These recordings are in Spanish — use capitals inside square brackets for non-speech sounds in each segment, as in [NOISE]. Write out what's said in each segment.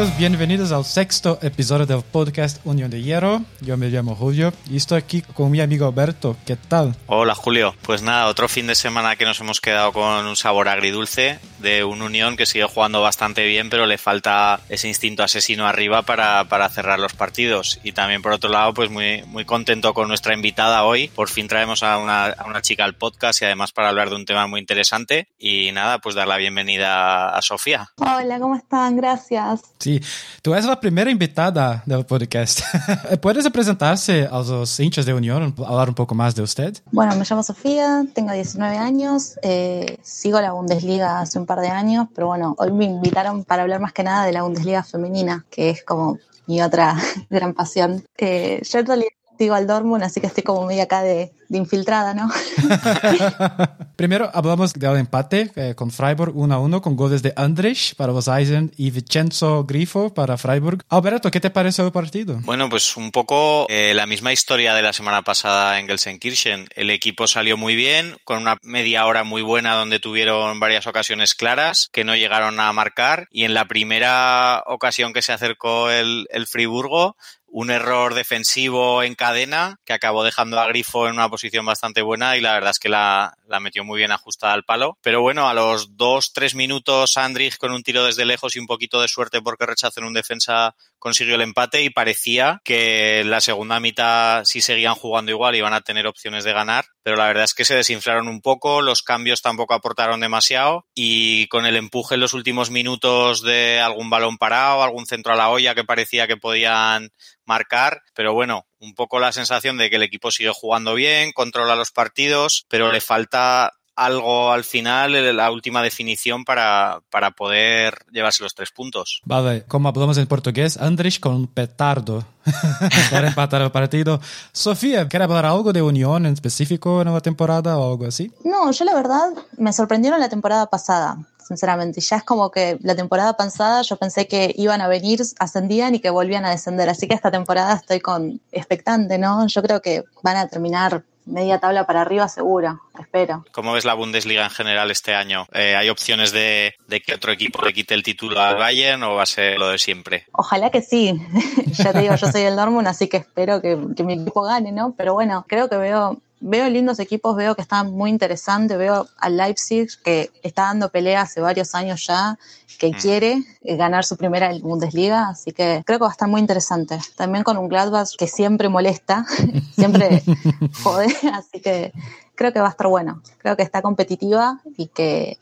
amigos, bienvenidos al sexto episodio del podcast Unión de Hierro. Yo me llamo Julio y estoy aquí con mi amigo Alberto. ¿Qué tal? Hola Julio. Pues nada, otro fin de semana que nos hemos quedado con un sabor agridulce de un Unión que sigue jugando bastante bien, pero le falta ese instinto asesino arriba para, para cerrar los partidos. Y también por otro lado, pues muy, muy contento con nuestra invitada hoy. Por fin traemos a una, a una chica al podcast y además para hablar de un tema muy interesante. Y nada, pues dar la bienvenida a Sofía. Hola, ¿cómo están? Gracias. Sí, tú eres la primera invitada del podcast. [LAUGHS] ¿Puedes presentarse a los hinchas de Unión, hablar un poco más de usted? Bueno, me llamo Sofía, tengo 19 años, eh, sigo la Bundesliga hace un par de años, pero bueno, hoy me invitaron para hablar más que nada de la Bundesliga femenina, que es como mi otra [LAUGHS] gran pasión. Eh, yo en realidad sigo al Dortmund, así que estoy como medio acá de, de infiltrada, ¿no? [LAUGHS] Primero hablamos del empate eh, con Freiburg 1 a 1 con goles de Andrés para los Eisen y Vincenzo Grifo para Freiburg. Alberto, ¿qué te pareció el partido? Bueno, pues un poco eh, la misma historia de la semana pasada en Gelsenkirchen. El equipo salió muy bien, con una media hora muy buena donde tuvieron varias ocasiones claras que no llegaron a marcar y en la primera ocasión que se acercó el, el Friburgo un error defensivo en cadena que acabó dejando a Grifo en una posición bastante buena y la verdad es que la, metió muy bien ajustada al palo. Pero bueno, a los dos, tres minutos Andrich con un tiro desde lejos y un poquito de suerte porque rechazó en un defensa consiguió el empate y parecía que la segunda mitad si seguían jugando igual iban a tener opciones de ganar, pero la verdad es que se desinflaron un poco, los cambios tampoco aportaron demasiado y con el empuje en los últimos minutos de algún balón parado, algún centro a la olla que parecía que podían marcar, pero bueno, un poco la sensación de que el equipo sigue jugando bien, controla los partidos, pero le falta algo al final, la última definición para, para poder llevarse los tres puntos. Vale, como hablamos en portugués, Andrés con un petardo [LAUGHS] para empatar el partido. Sofía, ¿quiere hablar algo de Unión en específico en la temporada o algo así? No, yo la verdad me sorprendieron la temporada pasada sinceramente. Ya es como que la temporada pasada yo pensé que iban a venir, ascendían y que volvían a descender. Así que esta temporada estoy con expectante, ¿no? Yo creo que van a terminar media tabla para arriba seguro, espero. ¿Cómo ves la Bundesliga en general este año? Eh, ¿Hay opciones de, de, que otro equipo le quite el título al Bayern o va a ser lo de siempre? Ojalá que sí. [LAUGHS] ya te digo, yo soy el Dortmund, así que espero que, que mi equipo gane, ¿no? Pero bueno, creo que veo veo lindos equipos, veo que están muy interesantes, veo al Leipzig que está dando pelea hace varios años ya, que mm. quiere ganar su primera Bundesliga, así que creo que va a estar muy interesante. También con un Gladbach que siempre molesta, [LAUGHS] siempre [LAUGHS] jode, así que creo que va a estar bueno. Creo que está competitiva y que,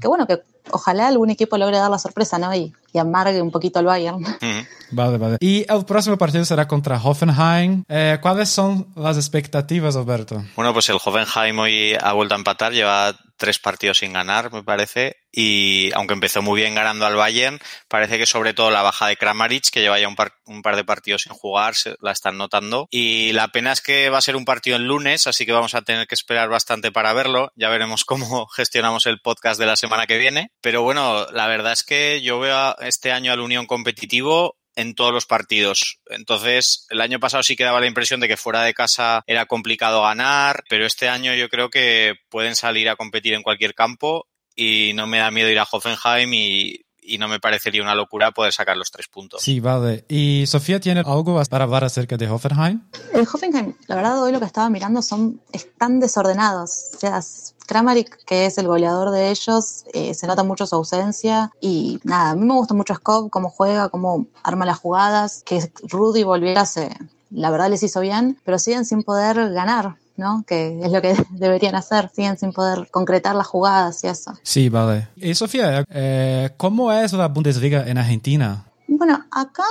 que bueno, que ojalá algún equipo logre dar la sorpresa, ¿no? Y, y amargue un poquito al Bayern. [LAUGHS] Vale, vale. Y el próximo partido será contra Hoffenheim. Eh, ¿Cuáles son las expectativas, Alberto? Bueno, pues el Hoffenheim hoy ha vuelto a empatar, lleva tres partidos sin ganar, me parece, y aunque empezó muy bien ganando al Bayern, parece que sobre todo la baja de Kramaric, que lleva ya un par, un par de partidos sin jugar, se, la están notando. Y la pena es que va a ser un partido el lunes, así que vamos a tener que esperar bastante para verlo. Ya veremos [LAUGHS] cómo gestionamos el podcast de la semana que viene. Pero bueno, la verdad es que yo veo este año al Unión competitivo en todos los partidos. Entonces, el año pasado sí que daba la impresión de que fuera de casa era complicado ganar, pero este año yo creo que pueden salir a competir en cualquier campo y no me da miedo ir a Hoffenheim y, y no me parecería una locura poder sacar los tres puntos. Sí, vale. ¿Y Sofía tiene algo para hablar acerca de Hoffenheim? El Hoffenheim, la verdad, hoy lo que estaba mirando son están desordenados. O sea, Kramaric, que es el goleador de ellos, eh, se nota mucho su ausencia. Y nada, a mí me gusta mucho Skov, cómo juega, cómo arma las jugadas. Que Rudy volviera, se, la verdad les hizo bien, pero siguen sin poder ganar. ¿No? Que es lo que [LAUGHS] deberían hacer, siguen sin poder concretar las jugadas y eso. Sí, vale. Y Sofía, eh, ¿cómo es la Bundesliga en Argentina? Bueno, acá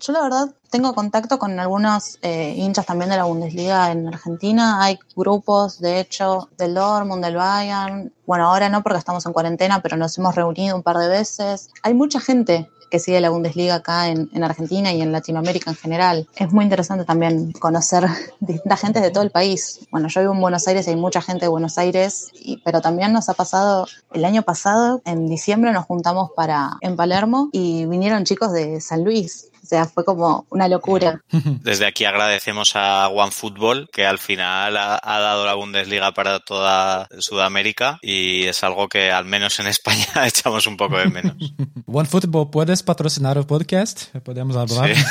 yo la verdad tengo contacto con algunos eh, hinchas también de la Bundesliga en Argentina. Hay grupos, de hecho, del Dortmund, del Bayern. Bueno, ahora no porque estamos en cuarentena, pero nos hemos reunido un par de veces. Hay mucha gente que sigue la Bundesliga acá en, en, Argentina y en Latinoamérica en general. Es muy interesante también conocer [LAUGHS] distintas gentes de todo el país. Bueno, yo vivo en Buenos Aires y hay mucha gente de Buenos Aires, pero también nos ha pasado el año pasado, en diciembre nos juntamos para en Palermo y vinieron chicos de San Luis. Sea, fue como una locura. [LAUGHS] Desde aquí agradecemos a OneFootball, que al final ha, ha, dado la Bundesliga para toda Sudamérica y es algo que al menos en [LAUGHS] España [LAUGHS] echamos un poco de menos. OneFootball, ¿puedes patrocinar el podcast? Podemos hablar. Sí.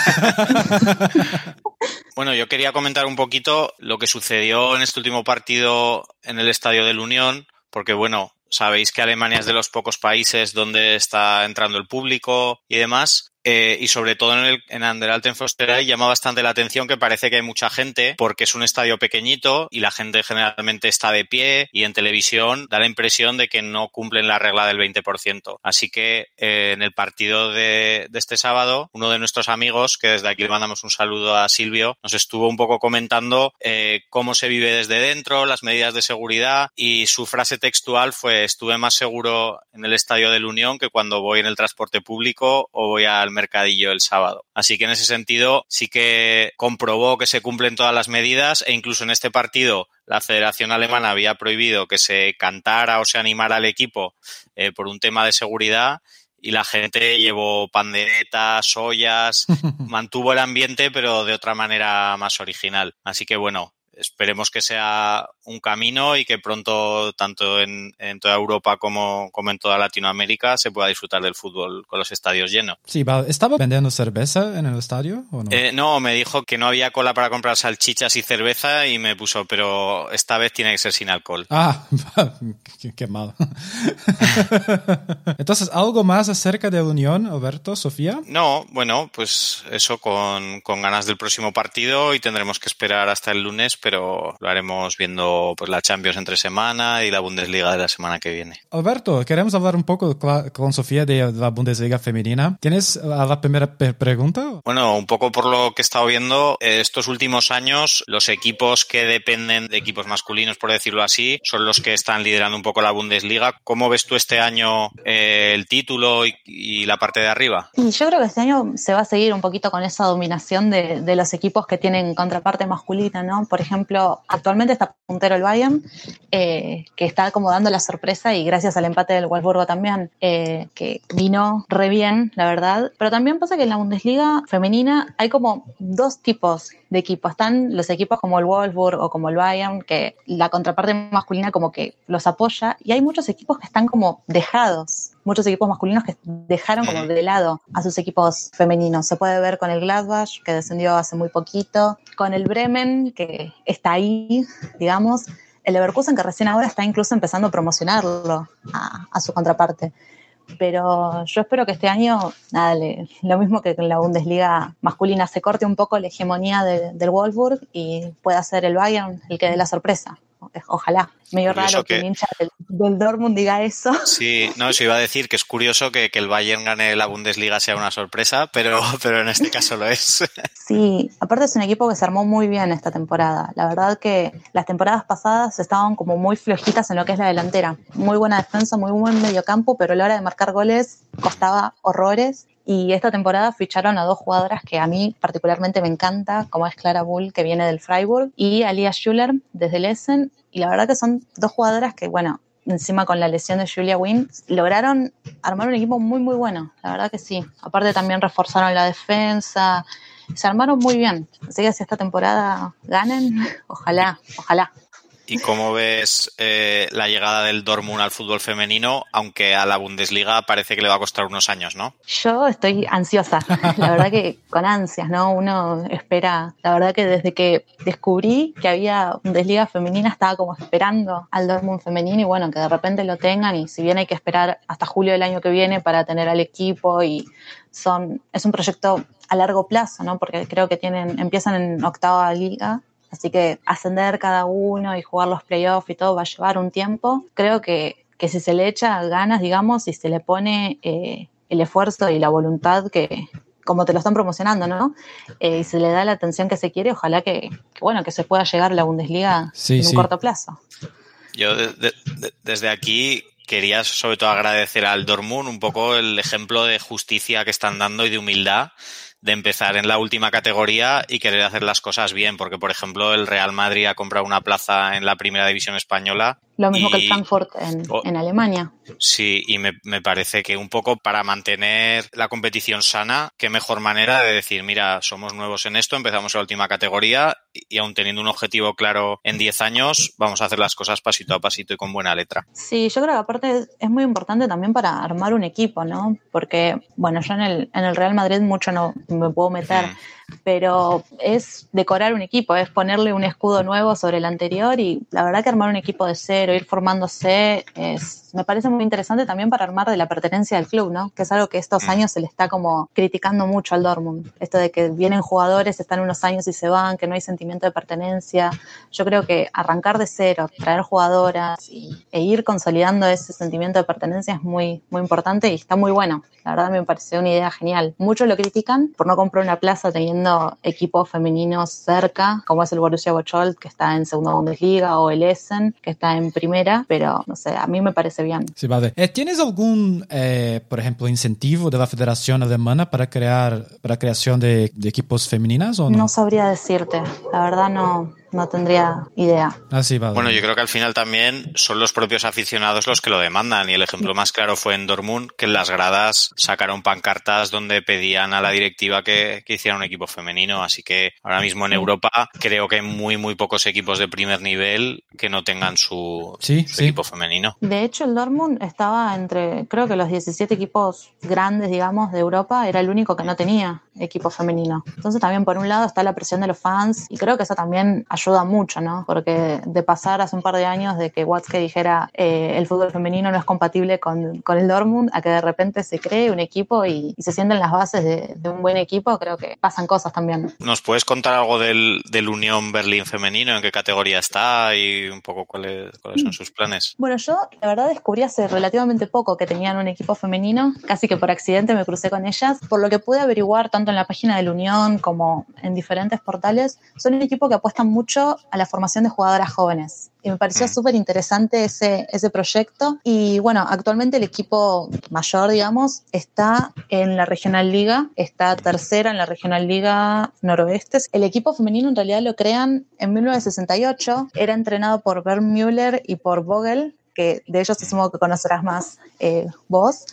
bueno, yo quería comentar un poquito lo que sucedió en este último partido en el Estadio de la Unión, porque bueno, sabéis que Alemania es de los pocos países donde está entrando el público y demás. Eh, y sobre todo en, el, en Anderalten Fosteray llama bastante la atención que parece que hay mucha gente porque es un estadio pequeñito y la gente generalmente está de pie y en televisión da la impresión de que no cumplen la regla del 20%. Así que eh, en el partido de, de, este sábado, uno de nuestros amigos, que desde aquí le mandamos un saludo a Silvio, nos estuvo un poco comentando eh, cómo se vive desde dentro, las medidas de seguridad y su frase textual fue estuve más seguro en el estadio de la Unión que cuando voy en el transporte público o voy al mercadillo el sábado. Así que en ese sentido sí que comprobó que se cumplen todas las medidas e incluso en este partido la Federación Alemana había prohibido que se cantara o se animara al equipo eh, por un tema de seguridad y la gente llevó panderetas, ollas, [LAUGHS] mantuvo el ambiente pero de otra manera más original. Así que bueno, esperemos que sea un camino y que pronto, tanto en, en toda Europa como, como, en toda Latinoamérica, se pueda disfrutar del fútbol con los estadios llenos. Sí, ¿estaba vendiendo cerveza en el estadio o no? Eh, no, me dijo que no había cola para comprar salchichas y cerveza y me puso, pero esta vez tiene que ser sin alcohol. Ah, [LAUGHS] qué, qué mal. [LAUGHS] Entonces, ¿algo más acerca de la Unión, Alberto, Sofía? No, bueno, pues eso con, con ganas del próximo partido y tendremos que esperar hasta el lunes, pero lo haremos viendo pues la Champions entre semana y la Bundesliga de la semana que viene. Alberto, queremos hablar un poco con Sofía de la Bundesliga femenina. ¿Tienes la primera pregunta? Bueno, un poco por lo que he estado viendo, estos últimos años los equipos que dependen de equipos masculinos, por decirlo así, son los que están liderando un poco la Bundesliga. ¿Cómo ves tú este año eh, el título y, y, la parte de arriba? Yo creo que este año se va a seguir un poquito con esa dominación de, de los equipos que tienen contraparte masculina, ¿no? Por ejemplo, actualmente está puntero el Bayern, eh, que está como dando la sorpresa y gracias al empate del Wolfsburgo también, eh, que vino re bien, la verdad. Pero también pasa que en la Bundesliga femenina hay como dos tipos de equipos. Están los equipos como el Wolfsburg o como el Bayern, que la contraparte masculina como que los apoya, y hay muchos equipos que están como dejados muchos equipos masculinos que dejaron como de lado a sus equipos femeninos. Se puede ver con el Gladbach, que descendió hace muy poquito, con el Bremen, que está ahí, digamos, el Leverkusen, que recién ahora está incluso empezando a promocionarlo a, a su contraparte. Pero yo espero que este año, nada, lo mismo que en la Bundesliga masculina, se corte un poco la hegemonía de, del Wolfsburg y pueda ser el Bayern el que dé la sorpresa. Ojalá. Medio raro que, que, el hincha del, del, Dortmund diga eso. Sí, no, eso iba a decir que es curioso que, que, el Bayern gane la Bundesliga sea una sorpresa, pero, [LAUGHS] pero en este caso lo es. [LAUGHS] Sí, aparte es un equipo que se armó muy bien esta temporada. La verdad que las temporadas pasadas estaban como muy flojitas en lo que es la delantera. Muy buena defensa, muy buen mediocampo, pero a la hora de marcar goles costaba horrores y esta temporada ficharon a dos jugadoras que a mí particularmente me encanta, como es Clara Bull, que viene del Freiburg, y Alia Schuller desde el Essen. Y la verdad que son dos jugadoras que, bueno, encima con la lesión de Julia Wynn, lograron armar un equipo muy, muy bueno. La verdad que sí. Aparte también reforzaron la defensa. Se armaron muy bien. Así que si esta temporada ganen, [LAUGHS] ojalá, ojalá. ¿Y cómo ves eh, la llegada del Dortmund al fútbol femenino, aunque a la Bundesliga parece que le va a costar unos años, ¿no? Yo estoy ansiosa, la verdad que con ansias, ¿no? Uno espera, la verdad que desde que descubrí que había Bundesliga femenina estaba como esperando al Dortmund femenino y bueno, que de repente lo tengan y si bien hay que esperar hasta julio del año que viene para tener al equipo y son, es un proyecto a largo plazo, ¿no? Porque creo que tienen, empiezan en octava liga Así que ascender cada uno y jugar los playoffs y todo va a llevar un tiempo. Creo que, que si se le echa ganas, digamos, y se le pone eh, el esfuerzo y la voluntad que, como te lo están promocionando, ¿no? Eh, y se le da la atención que se quiere, ojalá que, que bueno, que se pueda llegar a la Bundesliga sí, en un sí. corto plazo. Yo de, de, de, desde aquí quería sobre todo agradecer al Dortmund un poco el ejemplo de justicia que están dando y de humildad de empezar en la última categoría y querer hacer las cosas bien, porque por ejemplo el Real Madrid ha comprado una plaza en la primera división española lo mismo que el Frankfurt en, oh. en, Alemania. Sí, y me, me, parece que un poco para mantener la competición sana, qué mejor manera de decir, mira, somos nuevos en esto, empezamos en la última categoría y, aún teniendo un objetivo claro en 10 años, vamos a hacer las cosas pasito a pasito y con buena letra. Sí, yo creo que aparte es, muy importante también para armar un equipo, ¿no? Porque, bueno, yo en el, en el Real Madrid mucho no me puedo meter pero es decorar un equipo, es ponerle un escudo nuevo sobre el anterior y la verdad que armar un equipo de cero, ir formándose, es, me parece muy interesante también para armar de la pertenencia del club, ¿no? Que es algo que estos mm. años se le está como criticando mucho al Dortmund. Esto de que vienen jugadores, están unos años y se van, que no hay sentimiento de pertenencia. Yo creo que arrancar de cero, traer jugadoras y, e ir consolidando ese sentimiento de pertenencia es muy, muy importante y está muy bueno. La verdad me pareció una idea genial. Muchos lo critican por no comprar una plaza teniendo equipos femeninos cerca, como es el Borussia Bocholt, que está en segunda Bundesliga, o el Essen, que está en primera, pero no sé, a mí me parece bien. Sí, vale. Eh, ¿Tienes algún, eh, por ejemplo, incentivo de la Federación Alemana para crear, para creación de, de equipos femeninas o no? No sabría decirte, la verdad no, no tendría idea. Así va. Bueno, yo creo que al final también son los propios aficionados los que lo demandan y el ejemplo más claro fue en Dortmund que en las gradas sacaron pancartas donde pedían a la directiva que, que hiciera un equipo femenino, así que ahora mismo en Europa creo que hay muy muy pocos equipos de primer nivel que no tengan su, equipo femenino. De hecho, el Dortmund estaba entre creo que los 17 equipos grandes, digamos, de Europa, era el único que no tenía equipo femenino. Entonces también por un lado está la presión de los fans y creo que eso también ayuda mucho, ¿no? Porque de pasar hace un par de años de que Watzke dijera eh, el fútbol femenino no es compatible con, con, el Dortmund, a que de repente se cree un equipo y, se sienten las bases de, un buen equipo, creo que pasan cosas también. ¿Nos puedes contar algo del, del Unión Berlín femenino? ¿En qué categoría está y un poco cuáles, cuáles son sus planes? Bueno, yo la verdad descubrí hace relativamente poco que tenían un equipo femenino, casi que por accidente me crucé con ellas, por lo que pude averiguar tanto en la página de la Unión como en diferentes portales, son un equipo que apuestan mucho a la formación de jugadoras jóvenes. Y me pareció mm. súper interesante ese, ese proyecto. Y bueno, actualmente el equipo mayor, digamos, está en la Regional Liga, está tercera en la Regional Liga Noroeste. El equipo femenino en realidad lo crean en 1968, era entrenado por Bernd Müller y por Vogel, que de ellos asumo que conocerás más eh, vos.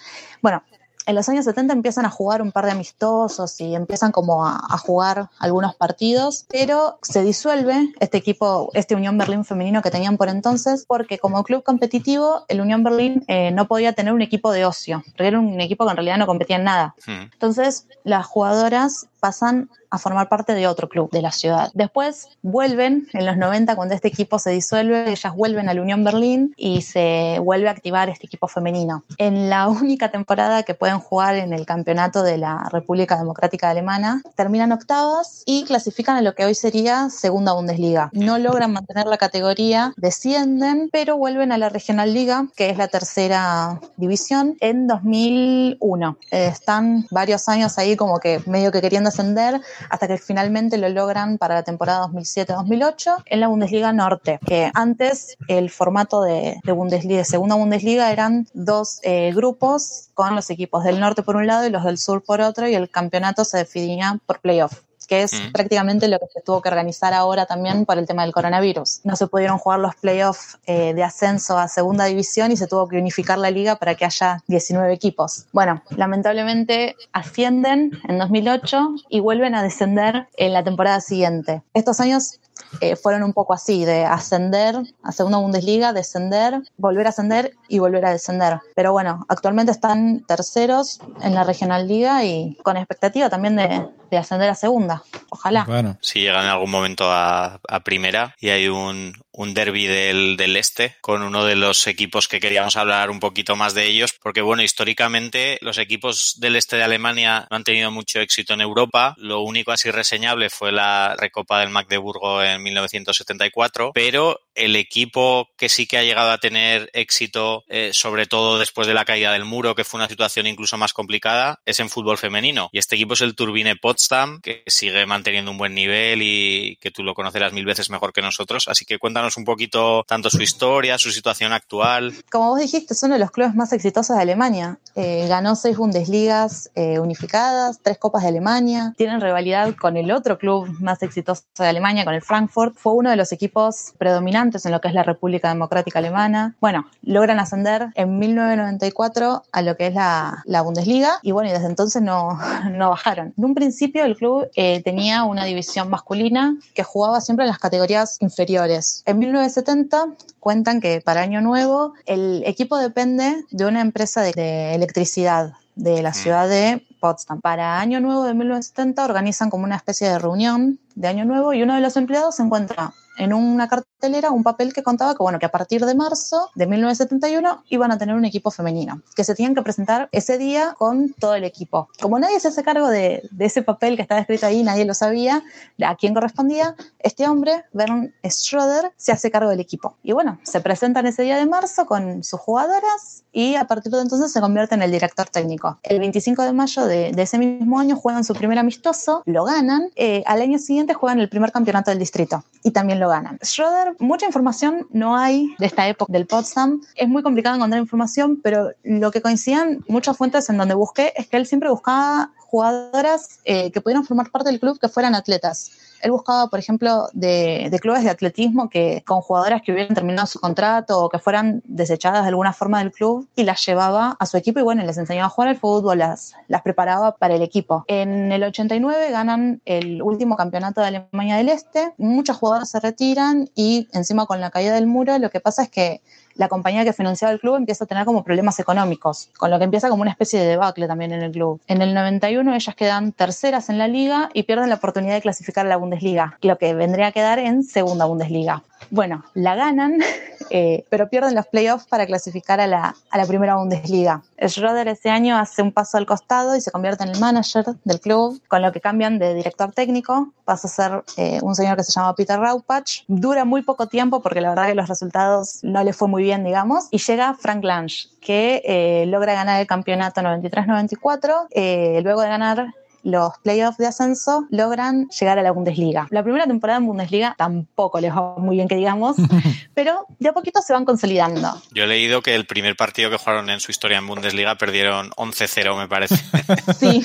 Bueno, en los años 70 empiezan a jugar un par de amistosos y empiezan como a, jugar algunos partidos, pero se disuelve este equipo, este Unión Berlín femenino que tenían por entonces, porque como club competitivo, el Unión Berlín eh, no podía tener un equipo de ocio, porque era un equipo que en realidad no competía en nada. Hmm. Entonces, las jugadoras pasan a formar parte de otro club de la ciudad. Después vuelven en los 90 cuando este equipo se disuelve, ellas vuelven a la Unión Berlín y se vuelve a activar este equipo femenino. En la única temporada que pueden jugar en el campeonato de la República Democrática Alemana, terminan octavas y clasifican a lo que hoy sería Segunda Bundesliga. No logran mantener la categoría, descienden, pero vuelven a la Regional Liga, que es la tercera división, en 2001. están varios años ahí como que medio que queriendo ascender hasta que finalmente lo logran para la temporada 2007-2008 en la Bundesliga Norte, que antes el formato de, Bundesliga, de segunda Bundesliga eran dos eh, grupos con los equipos del norte por un lado y los del sur por otro y el campeonato se definía por playoff que es prácticamente lo que se tuvo que organizar ahora también por el tema del coronavirus. No se pudieron jugar los playoffs eh, de ascenso a segunda división y se tuvo que unificar la liga para que haya 19 equipos. Bueno, lamentablemente ascienden en 2008 y vuelven a descender en la temporada siguiente. Estos años eh, fueron un poco así, de ascender a segunda Bundesliga, descender, volver a ascender y volver a descender. Pero bueno, actualmente están terceros en la Regional Liga y con expectativa también de, ascender a segunda. Ojalá. Bueno. Si llegan en algún momento a, primera y hay un, un derby del, del, este con uno de los equipos que queríamos hablar un poquito más de ellos, porque bueno, históricamente los equipos del este de Alemania no han tenido mucho éxito en Europa. Lo único así reseñable fue la Recopa del Magdeburgo en 1974, pero el equipo que sí que ha llegado a tener éxito, eh, sobre todo después de la caída del muro, que fue una situación incluso más complicada, es en fútbol femenino. Y este equipo es el Turbine Potsdam, que sigue manteniendo un buen nivel y que tú lo conocerás mil veces mejor que nosotros. Así que cuéntanos un poquito tanto su historia, su situación actual. Como vos dijiste, es uno de los clubes más exitosos de Alemania. Eh, ganó seis Bundesligas eh, unificadas, tres Copas de Alemania. Tienen rivalidad con el otro club más exitoso de Alemania, con el Frankfurt. Fue uno de los equipos predominantes en lo que es la República Democrática Alemana. Bueno, logran ascender en 1994 a lo que es la, la Bundesliga y bueno, y desde entonces no, [LAUGHS] no bajaron. En un principio el club eh, tenía una división masculina que jugaba siempre en las categorías inferiores. En 1970 cuentan que para Año Nuevo el equipo depende de una empresa de, de electricidad de la ciudad de Potsdam. Para Año Nuevo de 1970 organizan como una especie de reunión de Año Nuevo y uno de los empleados se encuentra en una cartelera un papel que contaba que, bueno, que a partir de marzo de 1971 iban a tener un equipo femenino, que se tenían que presentar ese día con todo el equipo. Como nadie se hace cargo de, de ese papel que estaba escrito ahí, nadie lo sabía, a quién correspondía, este hombre, Bernd Schroeder, se hace cargo del equipo. Y bueno, se presentan ese día de marzo con sus jugadoras y a partir de entonces se convierte en el director técnico. El 25 de mayo de, de ese mismo año juegan su primer amistoso, lo ganan, eh, al año siguiente juegan el primer campeonato del distrito y también lo ganan. Schroeder, mucha información no hay de esta época del Potsdam. Es muy complicado encontrar información, pero lo que coincidían muchas fuentes en donde busqué es que él siempre buscaba jugadoras eh, que pudieran formar parte del club que fueran atletas. Él buscaba, por ejemplo, de, de, clubes de atletismo que con jugadoras que hubieran terminado su contrato o que fueran desechadas de alguna forma del club y las llevaba a su equipo y bueno, les enseñaba a jugar al fútbol, las, las preparaba para el equipo. En el 89 ganan el último campeonato de Alemania del Este, muchas jugadoras se retiran y encima con la caída del muro lo que pasa es que la compañía que financiaba el club empieza a tener como problemas económicos, con lo que empieza como una especie de debacle también en el club. En el 91 ellas quedan terceras en la liga y pierden la oportunidad de clasificar a la Bundesliga, lo que vendría a quedar en segunda Bundesliga. Bueno, la ganan, [LAUGHS] eh, pero pierden los playoffs para clasificar a la, a la primera Bundesliga. Schroeder ese año hace un paso al costado y se convierte en el manager del club, con lo que cambian de director técnico, pasa a ser eh, un señor que se llama Peter Raupach. Dura muy poco tiempo porque la verdad que los resultados no le fue muy bien, digamos, y llega Frank Lange, que eh, logra ganar el campeonato 93-94, eh, luego de ganar los playoffs de ascenso logran llegar a la Bundesliga. La primera temporada en Bundesliga tampoco les va muy bien que digamos, [LAUGHS] pero de a poquito se van consolidando. Yo he leído que el primer partido que jugaron en su historia en Bundesliga perdieron 11-0, me parece. [LAUGHS] sí,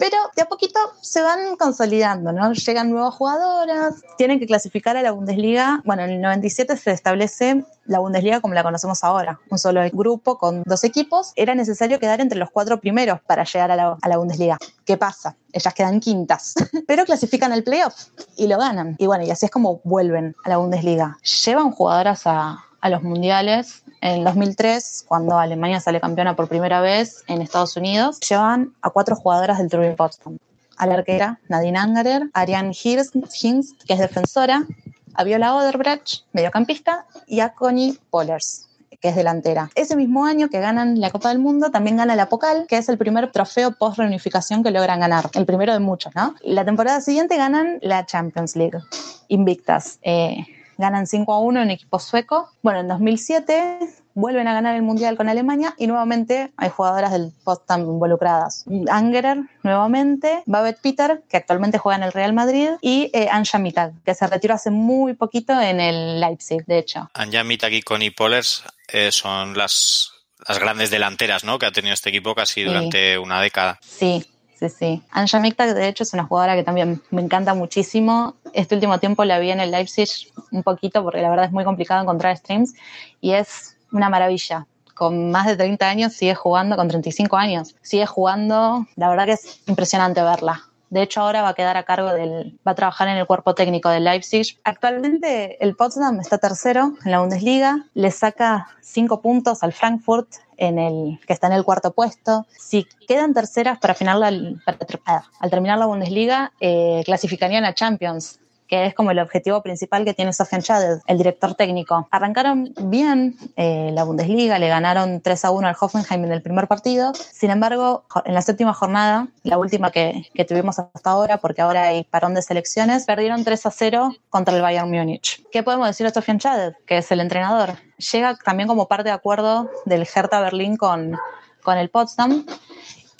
pero de a poquito se van consolidando, ¿no? Llegan nuevas jugadoras, tienen que clasificar a la Bundesliga. Bueno, en el 97 se establece la Bundesliga como la conocemos ahora, un solo grupo con dos equipos. Era necesario quedar entre los cuatro primeros para llegar a la, a la Bundesliga. ¿Qué pasa? Ellas quedan quintas, [LAUGHS] pero clasifican al playoff y lo ganan. Y bueno, y así es como vuelven a la Bundesliga. Llevan jugadoras a, los mundiales. En 2003, cuando Alemania sale campeona por primera vez en Estados Unidos, llevan a cuatro jugadoras del Turbine Potsdam. A la arquera Nadine Angerer, Ariane Hinz, que es defensora, a Viola Oderbrecht, mediocampista, y a Connie Pollers, que es delantera. Ese mismo año que ganan la Copa del Mundo, también gana la Pocal, que es el primer trofeo post-reunificación que logran ganar, el primero de muchos, ¿no? La temporada siguiente ganan la Champions League, invictas. Eh, ganan 5 a 1 en equipo sueco. Bueno, en 2007 vuelven a ganar el Mundial con Alemania y nuevamente hay jugadoras del Potsdam involucradas. Angerer nuevamente, Babette Peter, que actualmente juega en el Real Madrid, y eh, Anja Mittag, que se retiró hace muy poquito en el Leipzig, de hecho. Anja Mittag y Connie Pollers eh, son las, las grandes delanteras ¿no? que ha tenido este equipo casi durante sí. una década. Sí, sí, sí. Anja Mittag, de hecho, es una jugadora que también me encanta muchísimo. Este último tiempo la vi en el Leipzig un poquito porque la verdad es muy complicado encontrar streams y es una maravilla. Con más de 30 años sigue jugando, con 35 años, sigue jugando. La verdad que es impresionante verla. De hecho, ahora va a quedar a cargo del, va a trabajar en el cuerpo técnico del Leipzig. Actualmente el Potsdam está tercero en la Bundesliga, le saca cinco puntos al Frankfurt, en el, que está en el cuarto puesto. Si quedan terceras para, final la, para, al terminar la Bundesliga, eh, clasificarían a Champions, que es como el objetivo principal que tiene Sofian Chaded, el director técnico. Arrancaron bien eh, la Bundesliga, le ganaron 3 a 1 al Hoffenheim en el primer partido. Sin embargo, en la séptima jornada, la última que, que tuvimos hasta ahora, porque ahora hay parón de selecciones, perdieron 3 a 0 contra el Bayern Múnich. ¿Qué podemos decir de Sofian Chaded, que es el entrenador? Llega también como parte de acuerdo del Hertha Berlín con, con el Potsdam.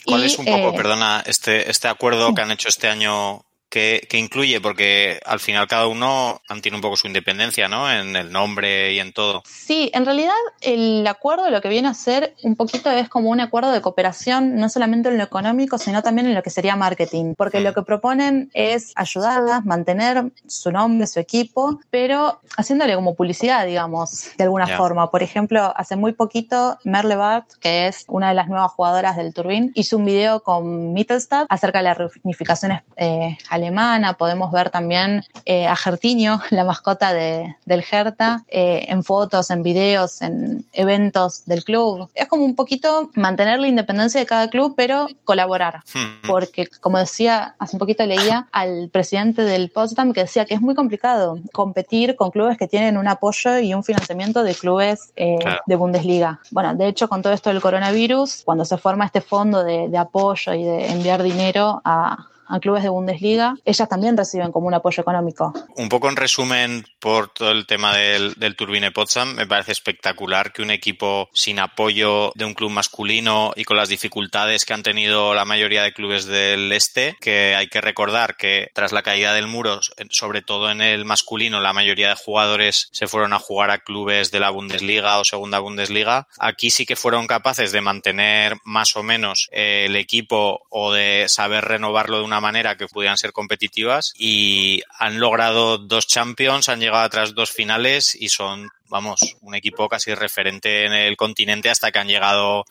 ¿Cuál Y, es un poco, eh, perdona, este, este acuerdo que han hecho este año que, que incluye? Porque al final cada uno tiene un poco su independencia, ¿no? En el nombre y en todo. Sí, en realidad el acuerdo lo que viene a ser un poquito es como un acuerdo de cooperación, no solamente en lo económico, sino también en lo que sería marketing, porque lo que proponen es ayudarlas, mantener su nombre, su equipo, pero haciéndole como publicidad, digamos, de alguna Ya. forma. Por ejemplo, hace muy poquito Merle Bart, que es una de las nuevas jugadoras del Turbine, hizo un video con Mittelstadt acerca de la reunificación eh, alemana. Podemos ver también eh, a Gertinho, [LAUGHS] la mascota de, del Hertha, eh, en fotos, en videos, en eventos del club. Es como un poquito mantener la independencia de cada club, pero colaborar. Hmm. Porque, como decía, hace un poquito leía al presidente del Potsdam que decía que es muy complicado competir con clubes que tienen un apoyo y un financiamiento de clubes eh, de Bundesliga. Bueno, de hecho, con todo esto del coronavirus, cuando se forma este fondo de, de apoyo y de enviar dinero a, a clubes de Bundesliga, ellas también reciben como un apoyo económico. Un poco en resumen, por todo el tema del, Turbine Potsdam, me parece espectacular que un equipo sin apoyo de un club masculino y con las dificultades que han tenido la mayoría de clubes del este, que hay que recordar que tras la caída del muro, sobre todo en el masculino, la mayoría de jugadores se fueron a jugar a clubes de la Bundesliga o Segunda Bundesliga. Aquí sí que fueron capaces de mantener más o menos el equipo o de saber renovarlo de una manera que pudieran ser competitivas y han logrado dos Champions, han llegado a tras dos finales y son vamos, un equipo casi referente en el continente hasta que han llegado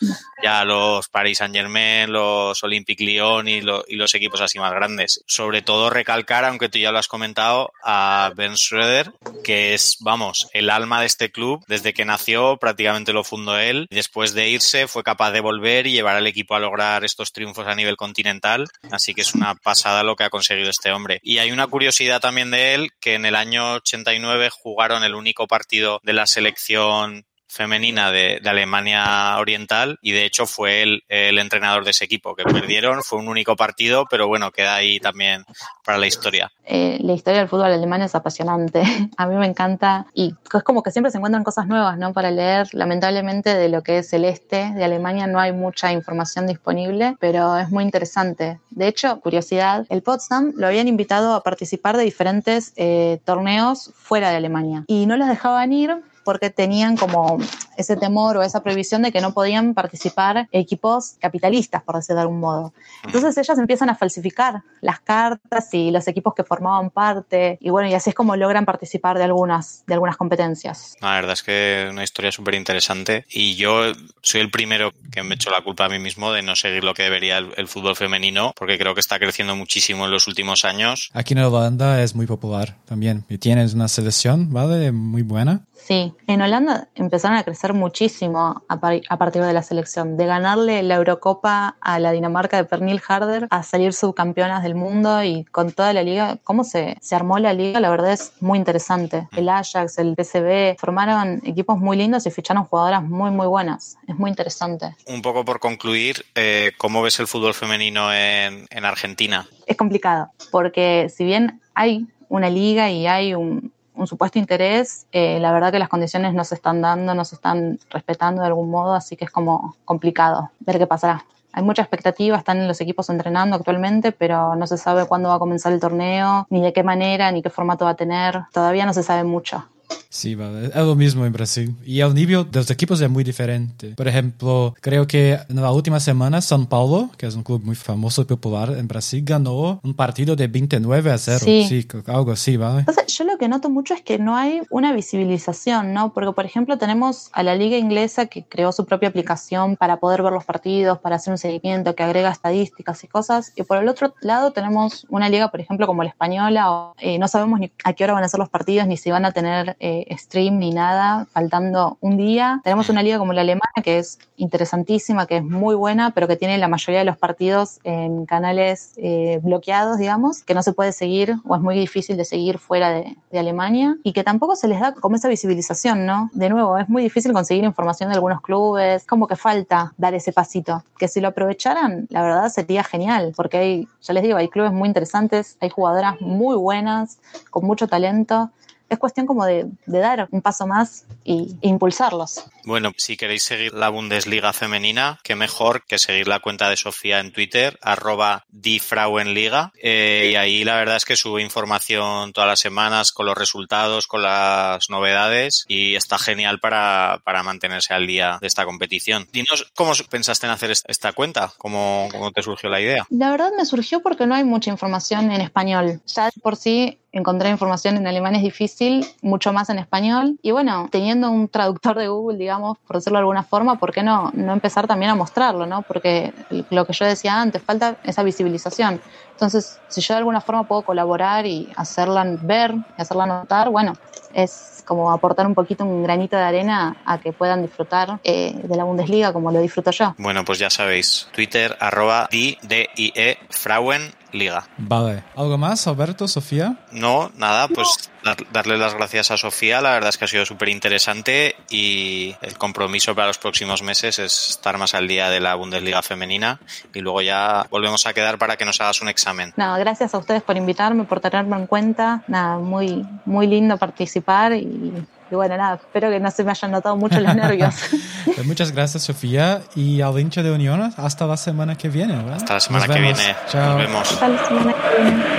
ya los Paris Saint Germain, los Olympique Lyon y, lo- y los equipos así más grandes. Sobre todo recalcar, aunque tú ya lo has comentado, a Ben Schroeder, que es, vamos, el alma de este club. Desde que nació prácticamente lo fundó él. Después de irse fue capaz de volver y llevar al equipo a lograr estos triunfos a nivel continental. Así que es una pasada lo que ha conseguido este hombre. Y hay una curiosidad también de él, que en el año 89 jugaron el único partido de la selección femenina de, de Alemania Oriental y de hecho fue él el entrenador de ese equipo que perdieron, fue un único partido, pero bueno, queda ahí también para la historia. Eh, la historia del fútbol alemán es apasionante. [LAUGHS] A mí me encanta y es como que siempre se encuentran cosas nuevas, ¿no? Para leer. Lamentablemente de lo que es el este de Alemania no hay mucha información disponible, pero es muy interesante. De hecho, curiosidad, el Potsdam lo habían invitado a participar de diferentes eh, torneos fuera de Alemania y no los dejaban ir porque tenían como ese temor o esa prohibición de que no podían participar equipos capitalistas, por decirlo de algún modo. Entonces ellas empiezan a falsificar las cartas y los equipos que formaban parte, y bueno, y así es como logran participar de algunas, de algunas competencias. La verdad es que una historia súper interesante y yo soy el primero que me echo la culpa a mí mismo de no seguir lo que debería el, el fútbol femenino porque creo que está creciendo muchísimo en los últimos años. Aquí en Holanda es muy popular también. Y tienes una selección, ¿vale? Muy buena. Sí, en Holanda empezaron a crecer muchísimo a, par- a partir de la selección, de ganarle la Eurocopa a la Dinamarca de Pernil Harder, a salir subcampeonas del mundo y con toda la liga, cómo se, se armó la liga, la verdad es muy interesante. El Ajax, el PSV, formaron equipos muy lindos y ficharon jugadoras muy, muy buenas. Es muy interesante. Un poco por concluir, eh, ¿cómo ves el fútbol femenino en, en Argentina? es complicado, porque si bien hay una liga y hay un, un supuesto interés, eh, la verdad que las condiciones no se están dando, no se están respetando de algún modo, así que es como complicado ver qué pasará. Hay mucha expectativa, están los equipos entrenando actualmente, pero no se sabe cuándo va a comenzar el torneo, ni de qué manera, ni qué formato va a tener. Todavía no se sabe mucho. Sí, vale. Es lo mismo en Brasil. Y el nivel de los equipos es muy diferente. Por ejemplo, creo que en la última semana São Paulo, que es un club muy famoso y popular en Brasil, ganó un partido de 29 a 0. Sí. algo así, ¿vale? Entonces, yo lo que noto mucho es que no hay una visibilización, ¿no? Porque, por ejemplo, tenemos a la Liga Inglesa que creó su propia aplicación para poder ver los partidos, para hacer un seguimiento, que agrega estadísticas y cosas. Y por el otro lado tenemos una liga, por ejemplo, como la española, o, eh, no sabemos ni a qué hora van a ser los partidos, ni si van a tener eh, stream ni nada, faltando un día. Tenemos una liga como la alemana que es interesantísima, que es muy buena, pero que tiene la mayoría de los partidos en canales eh, bloqueados, digamos, que no se puede seguir o es muy difícil de seguir fuera de, de Alemania y que tampoco se les da como esa visibilización, ¿no? De nuevo, es muy difícil conseguir información de algunos clubes, como que falta dar ese pasito, que si lo aprovecharan, la verdad sería genial, porque hay, ya les digo, hay clubes muy interesantes, hay jugadoras muy buenas, con mucho talento, es cuestión como de, de dar un paso más y, e impulsarlos. Bueno, si queréis seguir la Bundesliga femenina, qué mejor que seguir la cuenta de Sofía en Twitter, arroba difrauenliga. Eh, y ahí la verdad es que sube información todas las semanas con los resultados, con las novedades y está genial para, para mantenerse al día de esta competición. Dinos cómo pensaste en hacer esta cuenta, cómo, cómo te surgió la idea. La verdad me surgió porque no hay mucha información en español. Ya por sí encontrar información en alemán es difícil, mucho más en español. Y bueno, teniendo un traductor de Google, digamos, por decirlo de alguna forma, ¿por qué no, no empezar también a mostrarlo, no? Porque lo que yo decía antes, falta esa visibilización. Entonces, si yo de alguna forma puedo colaborar y hacerla ver, y hacerla notar, bueno, es como aportar un poquito un granito de arena a que puedan disfrutar eh, de la Bundesliga como lo disfruto yo. Bueno, pues ya sabéis, Twitter arroba D-I-E Frauen Liga. Vale. ¿Algo más, Alberto, Sofía? No, nada, pues darle las gracias a Sofía. La verdad es que ha sido súper interesante y el compromiso para los próximos meses es estar más al día de la Bundesliga femenina y luego ya volvemos a quedar para que nos hagas un examen. No, gracias a ustedes por invitarme, por tenerme en cuenta. Nada, muy, muy lindo participar y y bueno, nada, espero que no se me hayan notado mucho los nervios. [LAUGHS] Muchas gracias, Sofía. Y al hincha de Unión, hasta la semana que viene. ¿verdad? Hasta la semana que viene. Chao. Nos vemos. Hasta la semana que viene.